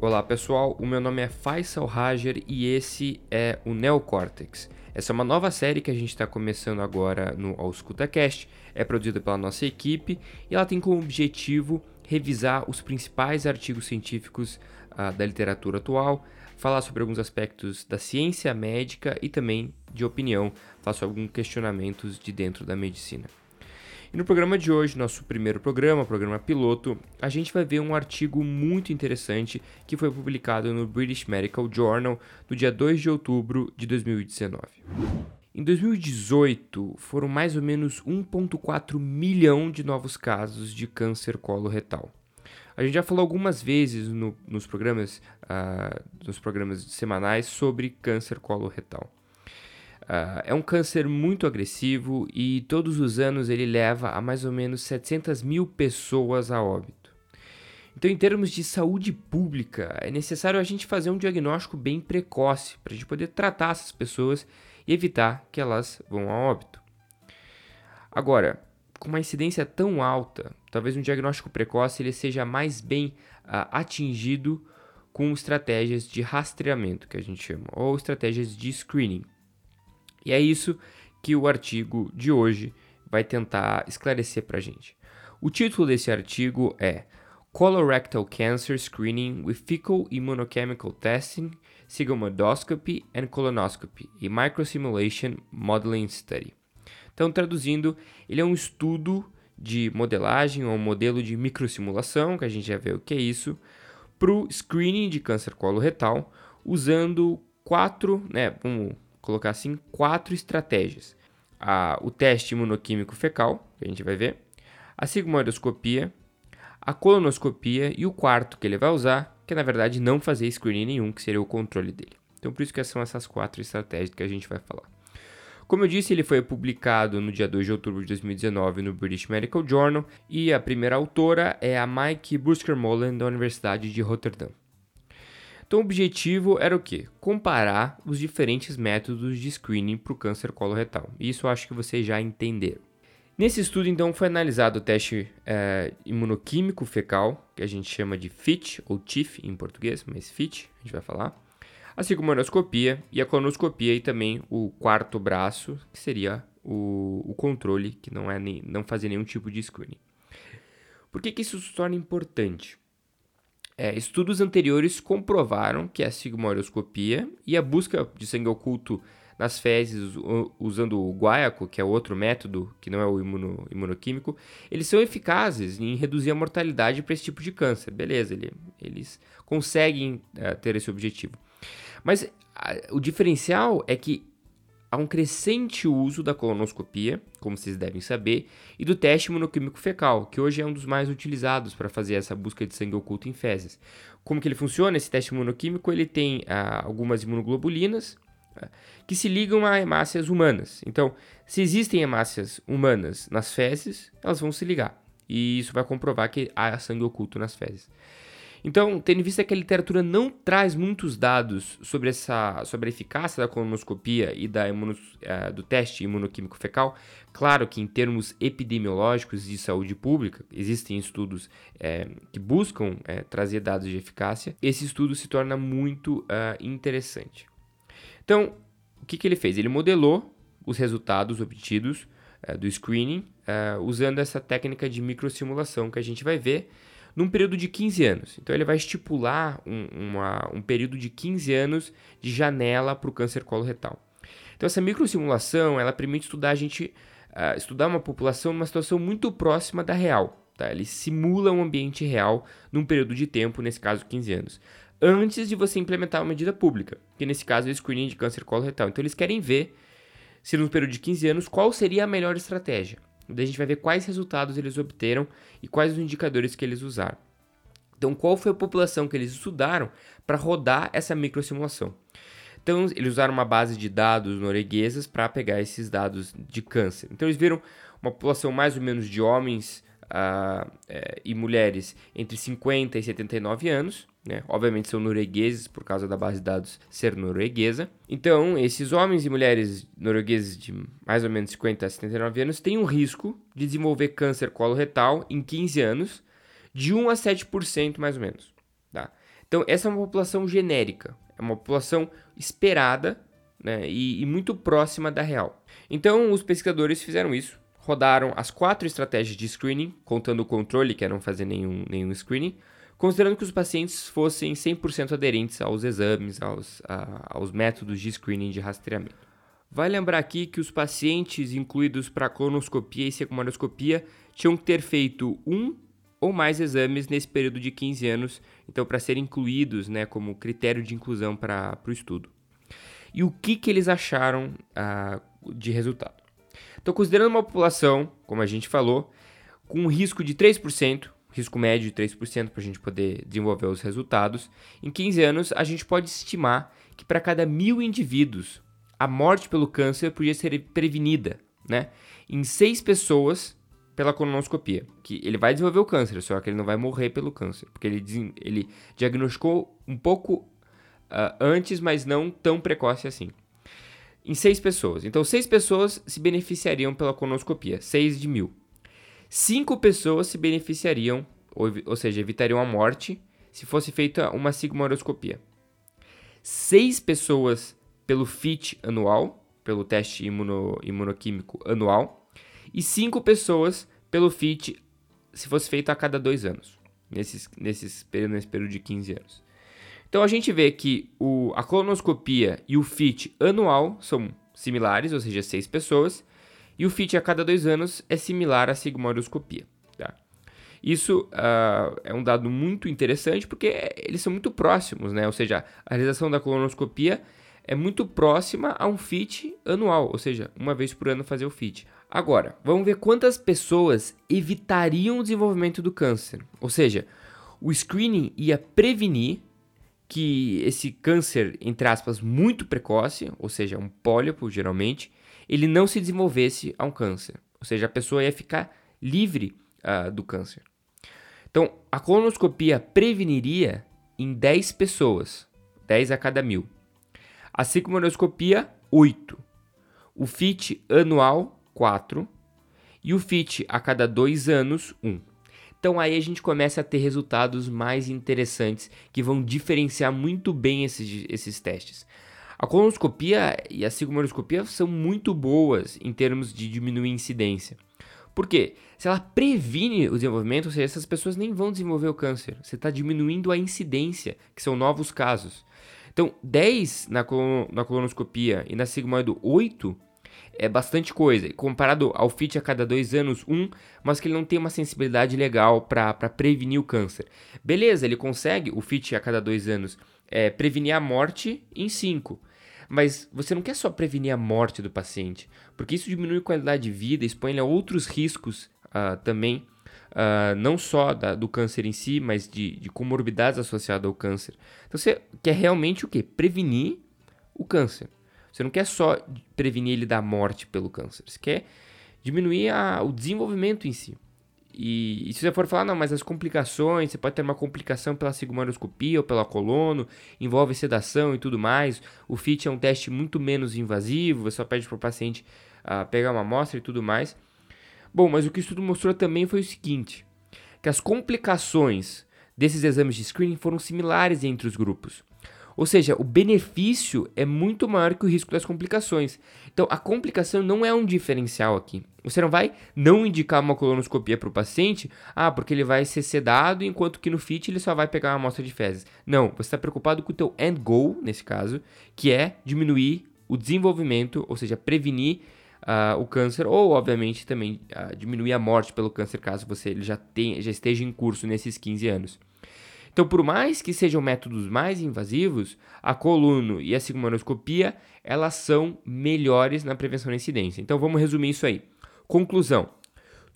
Olá pessoal, o meu nome é Faisal Rajer e esse é o Neocortex. Essa é uma nova série que a gente está começando agora no AuscultaCast, é produzida pela nossa equipe e ela tem como objetivo revisar os principais artigos científicos uh, da literatura atual, falar sobre alguns aspectos da ciência médica e também de opinião, faço alguns questionamentos de dentro da medicina. E no programa de hoje, nosso primeiro programa, programa piloto, a gente vai ver um artigo muito interessante que foi publicado no British Medical Journal no dia 2 de outubro de 2019. Em 2018, foram mais ou menos 1,4 milhão de novos casos de câncer coloretal. A gente já falou algumas vezes no, nos programas, uh, nos programas semanais sobre câncer coloretal. Uh, é um câncer muito agressivo e todos os anos ele leva a mais ou menos 700 mil pessoas a óbito. Então, em termos de saúde pública, é necessário a gente fazer um diagnóstico bem precoce para a gente poder tratar essas pessoas e evitar que elas vão a óbito. Agora, com uma incidência tão alta, talvez um diagnóstico precoce ele seja mais bem uh, atingido com estratégias de rastreamento, que a gente chama, ou estratégias de screening. E é isso que o artigo de hoje vai tentar esclarecer para a gente. O título desse artigo é Colorectal Cancer Screening with Fecal Immunochemical Testing, Sigmoidoscopy and Colonoscopy, a Microsimulation Modeling Study. Então, traduzindo, ele é um estudo de modelagem ou modelo de microsimulação, que a gente já vê o que é isso, para o screening de câncer coloretal, usando quatro, né, vamos colocar assim, quatro estratégias. A, o teste imunoquímico fecal, que a gente vai ver, a sigmoidoscopia, a colonoscopia e o quarto que ele vai usar, que é na verdade não fazer screening nenhum, que seria o controle dele. Então por isso que são essas quatro estratégias que a gente vai falar. Como eu disse, ele foi publicado no dia 2 de outubro de 2019 no British Medical Journal e a primeira autora é a Mike Busker-Molen da Universidade de Rotterdam. Então, o objetivo era o quê? Comparar os diferentes métodos de screening para o câncer coloretal. Isso eu acho que vocês já entenderam. Nesse estudo, então, foi analisado o teste é, imunoquímico fecal, que a gente chama de FIT, ou TIF em português, mas FIT, a gente vai falar. A sigmoidoscopia e a colonoscopia e também o quarto braço, que seria o, o controle, que não, é nem, não fazia nenhum tipo de screening. Por que, que isso se torna importante? É, estudos anteriores comprovaram que a sigmoidoscopia e a busca de sangue oculto nas fezes usando o guaiaco, que é outro método, que não é o imuno, imunoquímico, eles são eficazes em reduzir a mortalidade para esse tipo de câncer. Beleza, ele, eles conseguem é, ter esse objetivo. Mas a, o diferencial é que há um crescente uso da colonoscopia, como vocês devem saber, e do teste imunoquímico fecal, que hoje é um dos mais utilizados para fazer essa busca de sangue oculto em fezes. Como que ele funciona? Esse teste imunoquímico ele tem ah, algumas imunoglobulinas ah, que se ligam a hemácias humanas. Então, se existem hemácias humanas nas fezes, elas vão se ligar. E isso vai comprovar que há sangue oculto nas fezes. Então, tendo em vista que a literatura não traz muitos dados sobre, essa, sobre a eficácia da colonoscopia e da imuno, uh, do teste imunoquímico fecal, claro que em termos epidemiológicos de saúde pública, existem estudos é, que buscam é, trazer dados de eficácia, esse estudo se torna muito uh, interessante. Então, o que, que ele fez? Ele modelou os resultados obtidos uh, do screening usando essa técnica de microsimulação que a gente vai ver num período de 15 anos. Então ele vai estipular um, uma, um período de 15 anos de janela para o câncer coloretal. Então essa microsimulação ela permite estudar a gente uh, estudar uma população numa situação muito próxima da real. Tá? Ele simula um ambiente real num período de tempo, nesse caso 15 anos, antes de você implementar uma medida pública, que nesse caso é o screening de câncer coloretal. Então eles querem ver se no período de 15 anos qual seria a melhor estratégia. Daí a gente vai ver quais resultados eles obteram e quais os indicadores que eles usaram. Então, qual foi a população que eles estudaram para rodar essa microsimulação? Então, eles usaram uma base de dados norueguesas para pegar esses dados de câncer. Então, eles viram uma população mais ou menos de homens uh, e mulheres entre 50 e 79 anos. Né? Obviamente são noruegueses por causa da base de dados ser norueguesa. Então, esses homens e mulheres noruegueses de mais ou menos 50 a 79 anos têm um risco de desenvolver câncer coloretal em 15 anos, de 1 a 7% mais ou menos. Tá? Então, essa é uma população genérica, é uma população esperada né, e, e muito próxima da real. Então, os pesquisadores fizeram isso, rodaram as quatro estratégias de screening, contando o controle, que era não fazer nenhum, nenhum screening, considerando que os pacientes fossem 100% aderentes aos exames, aos, a, aos métodos de screening de rastreamento. Vai lembrar aqui que os pacientes incluídos para colonoscopia e secundaroscopia tinham que ter feito um ou mais exames nesse período de 15 anos, então para serem incluídos né, como critério de inclusão para o estudo. E o que, que eles acharam ah, de resultado? Então, considerando uma população, como a gente falou, com um risco de 3%, risco médio de 3% para a gente poder desenvolver os resultados. Em 15 anos, a gente pode estimar que para cada mil indivíduos, a morte pelo câncer podia ser prevenida, né? Em seis pessoas pela colonoscopia, que ele vai desenvolver o câncer, só que ele não vai morrer pelo câncer, porque ele, ele diagnosticou um pouco uh, antes, mas não tão precoce assim. Em seis pessoas. Então, seis pessoas se beneficiariam pela colonoscopia, seis de mil. Cinco pessoas se beneficiariam, ou, ou seja, evitariam a morte, se fosse feita uma sigmoidoscopia. Seis pessoas pelo FIT anual, pelo teste imuno, imunoquímico anual, e cinco pessoas pelo FIT se fosse feito a cada dois anos, nesses, nesses, nesse período de 15 anos. Então a gente vê que o, a colonoscopia e o FIT anual são similares, ou seja, seis pessoas, e o FIT a cada dois anos é similar à sigmoidoscopia. Tá? Isso uh, é um dado muito interessante porque eles são muito próximos, né? Ou seja, a realização da colonoscopia é muito próxima a um FIT anual, ou seja, uma vez por ano fazer o FIT. Agora, vamos ver quantas pessoas evitariam o desenvolvimento do câncer. Ou seja, o screening ia prevenir que esse câncer, entre aspas, muito precoce, ou seja, um pólipo geralmente, ele não se desenvolvesse a um câncer. Ou seja, a pessoa ia ficar livre uh, do câncer. Então, a colonoscopia preveniria em 10 pessoas, 10 a cada mil. A sigmoidoscopia, 8. O FIT anual, 4. E o FIT a cada 2 anos, 1. Então aí a gente começa a ter resultados mais interessantes que vão diferenciar muito bem esses, esses testes. A colonoscopia e a sigmoidoscopia são muito boas em termos de diminuir incidência. Por quê? Se ela previne o desenvolvimento, ou seja, essas pessoas nem vão desenvolver o câncer. Você está diminuindo a incidência, que são novos casos. Então, 10 na, colon na colonoscopia e na sigmoido 8 é bastante coisa. Comparado ao FIT a cada dois anos, um, mas que ele não tem uma sensibilidade legal para prevenir o câncer. Beleza, ele consegue, o FIT a cada dois anos, é, prevenir a morte em 5. Mas você não quer só prevenir a morte do paciente, porque isso diminui a qualidade de vida, expõe ele a outros riscos uh, também, uh, não só da, do câncer em si, mas de, de comorbidades associadas ao câncer. Então você quer realmente o quê? Prevenir o câncer. Você não quer só prevenir ele da morte pelo câncer, você quer diminuir a, o desenvolvimento em si. E, e, se você for falar, não, mas as complicações, você pode ter uma complicação pela sigmoidoscopia ou pela colono, envolve sedação e tudo mais. O FIT é um teste muito menos invasivo, você só pede para o paciente uh, pegar uma amostra e tudo mais. Bom, mas o que o estudo mostrou também foi o seguinte, que as complicações desses exames de screening foram similares entre os grupos. Ou seja, o benefício é muito maior que o risco das complicações. Então, a complicação não é um diferencial aqui. Você não vai não indicar uma colonoscopia para o paciente, ah, porque ele vai ser sedado, enquanto que no FIT ele só vai pegar uma amostra de fezes. Não, você está preocupado com o teu end goal, nesse caso, que é diminuir o desenvolvimento, ou seja, prevenir uh, o câncer, ou obviamente também uh, diminuir a morte pelo câncer, caso você ele já, tenha, já esteja em curso nesses 15 anos. Então, por mais que sejam métodos mais invasivos, a coluno e a sigmoidoscopia, elas são melhores na prevenção da incidência. Então, vamos resumir isso aí. Conclusão.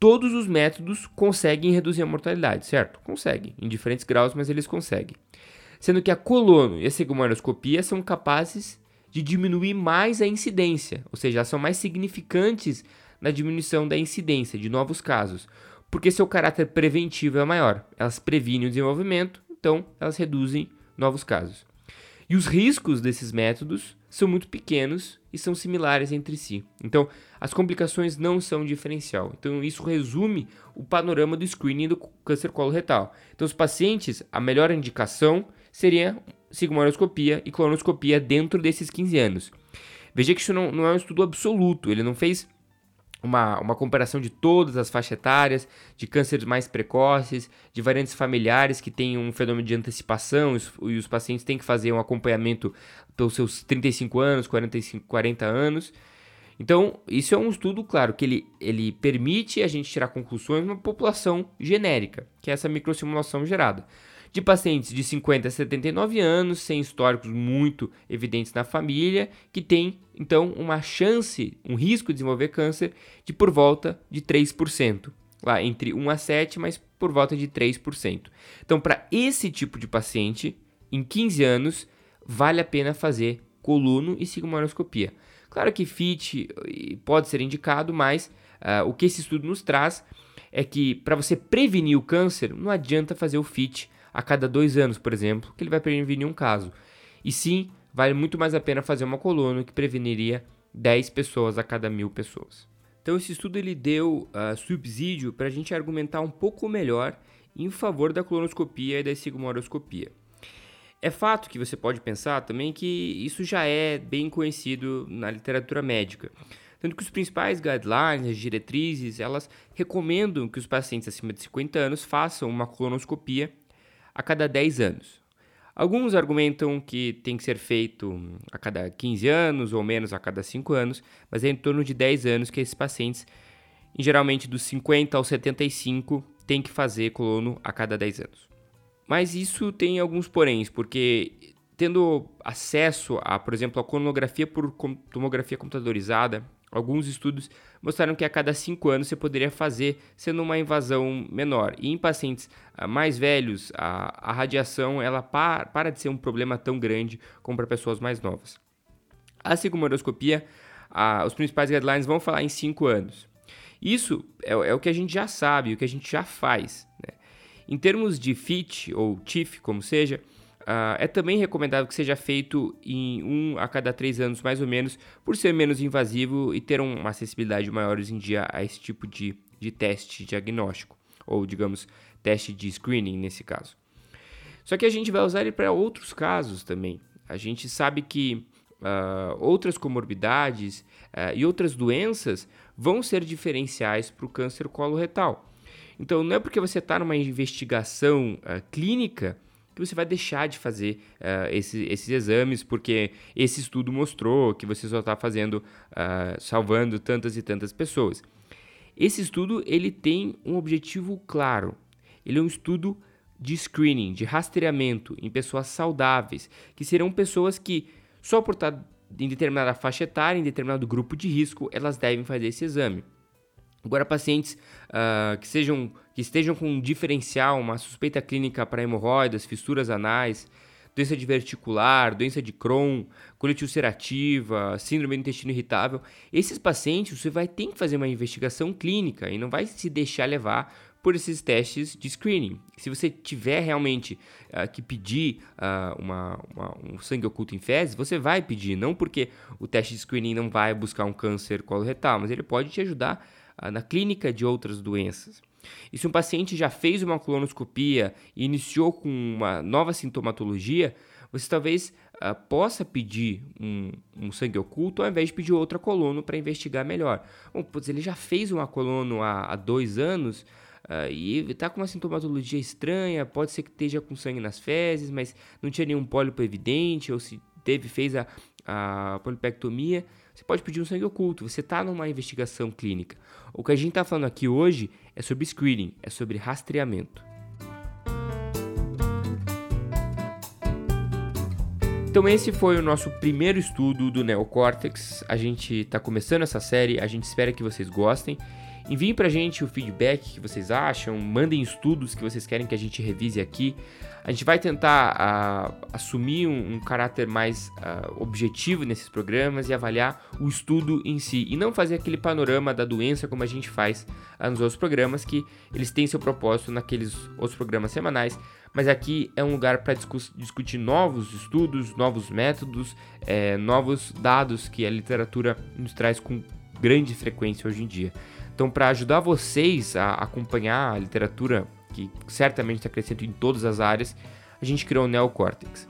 Todos os métodos conseguem reduzir a mortalidade, certo? Conseguem, em diferentes graus, mas eles conseguem. Sendo que a colono e a sigmoidoscopia são capazes de diminuir mais a incidência, ou seja, são mais significantes na diminuição da incidência de novos casos. Porque seu caráter preventivo é maior. Elas previnem o desenvolvimento, então elas reduzem novos casos. E os riscos desses métodos são muito pequenos e são similares entre si. Então, as complicações não são diferencial. Então, isso resume o panorama do screening do câncer coloretal. Então, os pacientes, a melhor indicação seria sigmoidoscopia e colonoscopia dentro desses 15 anos. Veja que isso não, não é um estudo absoluto, ele não fez uma, uma comparação de todas as faixas etárias, de cânceres mais precoces, de variantes familiares que têm um fenômeno de antecipação e os pacientes têm que fazer um acompanhamento pelos seus 35 anos, 45, 40 anos. Então, isso é um estudo, claro, que ele, ele permite a gente tirar conclusões numa população genérica, que é essa microsimulação gerada de pacientes de 50 a 79 anos, sem históricos muito evidentes na família, que tem então uma chance, um risco de desenvolver câncer de por volta de 3%. Lá entre 1 a 7, mas por volta de 3%. Então, para esse tipo de paciente, em 15 anos, vale a pena fazer coluno e sigmoidoscopia. Claro que FIT pode ser indicado, mas uh, o que esse estudo nos traz é que para você prevenir o câncer, não adianta fazer o FIT a cada dois anos, por exemplo, que ele vai prevenir um caso. E sim, vale muito mais a pena fazer uma coluna que preveniria 10 pessoas a cada mil pessoas. Então esse estudo ele deu uh, subsídio para a gente argumentar um pouco melhor em favor da colonoscopia e da sigmoidoscopia. É fato que você pode pensar também que isso já é bem conhecido na literatura médica. Tanto que os principais guidelines, as diretrizes, elas recomendam que os pacientes acima de 50 anos façam uma colonoscopia a cada 10 anos. Alguns argumentam que tem que ser feito a cada 15 anos ou menos a cada 5 anos, mas é em torno de 10 anos que esses pacientes, geralmente dos 50 aos 75, têm que fazer colono a cada 10 anos. Mas isso tem alguns poréns, porque tendo acesso a, por exemplo, a colonografia por tomografia computadorizada, Alguns estudos mostraram que a cada 5 anos você poderia fazer sendo uma invasão menor. E em pacientes uh, mais velhos, a, a radiação ela para, para de ser um problema tão grande como para pessoas mais novas. A sigmoidoscopia, uh, os principais guidelines vão falar em 5 anos. Isso é, é, o que a gente já sabe, o que a gente já faz. Né? Em termos de FIT ou TIF, como seja, Uh, é também recomendável que seja feito em um a cada três anos, mais ou menos, por ser menos invasivo e ter uma acessibilidade maior hoje em dia a esse tipo de, de teste diagnóstico, ou digamos, teste de screening nesse caso. Só que a gente vai usar ele para outros casos também. A gente sabe que uh, outras comorbidades uh, e outras doenças vão ser diferenciais para o câncer coloretal. Então, não é porque você está numa investigação clínica que você vai deixar de fazer uh, esse, esses exames, porque esse estudo mostrou que você só está fazendo, uh, salvando tantas e tantas pessoas. Esse estudo ele tem um objetivo claro. Ele é um estudo de screening, de rastreamento em pessoas saudáveis, que serão pessoas que só por estar em determinada faixa etária, em determinado grupo de risco, elas devem fazer esse exame. Agora, pacientes uh, que, sejam, que estejam com um diferencial, uma suspeita clínica para hemorroidas, fissuras anais, doença diverticular, doença de Crohn, colite ulcerativa, síndrome do intestino irritável, esses pacientes você vai ter que fazer uma investigação clínica e não vai se deixar levar por esses testes de screening. Se você tiver realmente uh, que pedir uh, uma, uma, um sangue oculto em fezes, você vai pedir, não porque o teste de screening não vai buscar um câncer coloretal, mas ele pode te ajudar na clínica de outras doenças. E se um paciente já fez uma colonoscopia e iniciou com uma nova sintomatologia, você talvez uh, possa pedir um, um, sangue oculto ao invés de pedir outra colono para investigar melhor. Bom, pois ele já fez uma colono há, há dois anos uh, e está com uma sintomatologia estranha, pode ser que esteja com sangue nas fezes, mas não tinha nenhum pólipo evidente, ou se teve, fez a, a polipectomia, você pode pedir um sangue oculto, você está numa investigação clínica. O que a gente está falando aqui hoje é sobre screening, é sobre rastreamento. Então esse foi o nosso primeiro estudo do neocórtex. A gente está começando essa série, a gente espera que vocês gostem. Enviem pra gente o feedback que vocês acham, mandem estudos que vocês querem que a gente revise aqui. A gente vai tentar uh, assumir um, um, caráter mais uh, objetivo nesses programas e avaliar o estudo em si e não fazer aquele panorama da doença como a gente faz uh, nos outros programas, que eles têm seu propósito naqueles outros programas semanais. Mas aqui é um lugar para discu discutir novos estudos, novos métodos, é, novos dados que a literatura nos traz com grande frequência hoje em dia. Então, para ajudar vocês a acompanhar a literatura que certamente está crescendo em todas as áreas, a gente criou o Neocortex.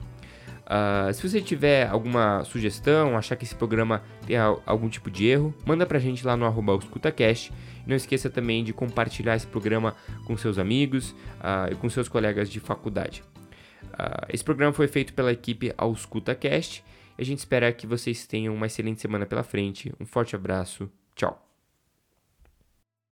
Uh, se você tiver alguma sugestão, achar que esse programa tem algum tipo de erro, manda pra gente lá no arroba escutacast. Não esqueça também de compartilhar esse programa com seus amigos uh, e com seus colegas de faculdade. Uh, esse programa foi feito pela equipe AuscutaCast e a gente espera que vocês tenham uma excelente semana pela frente. Um forte abraço, tchau!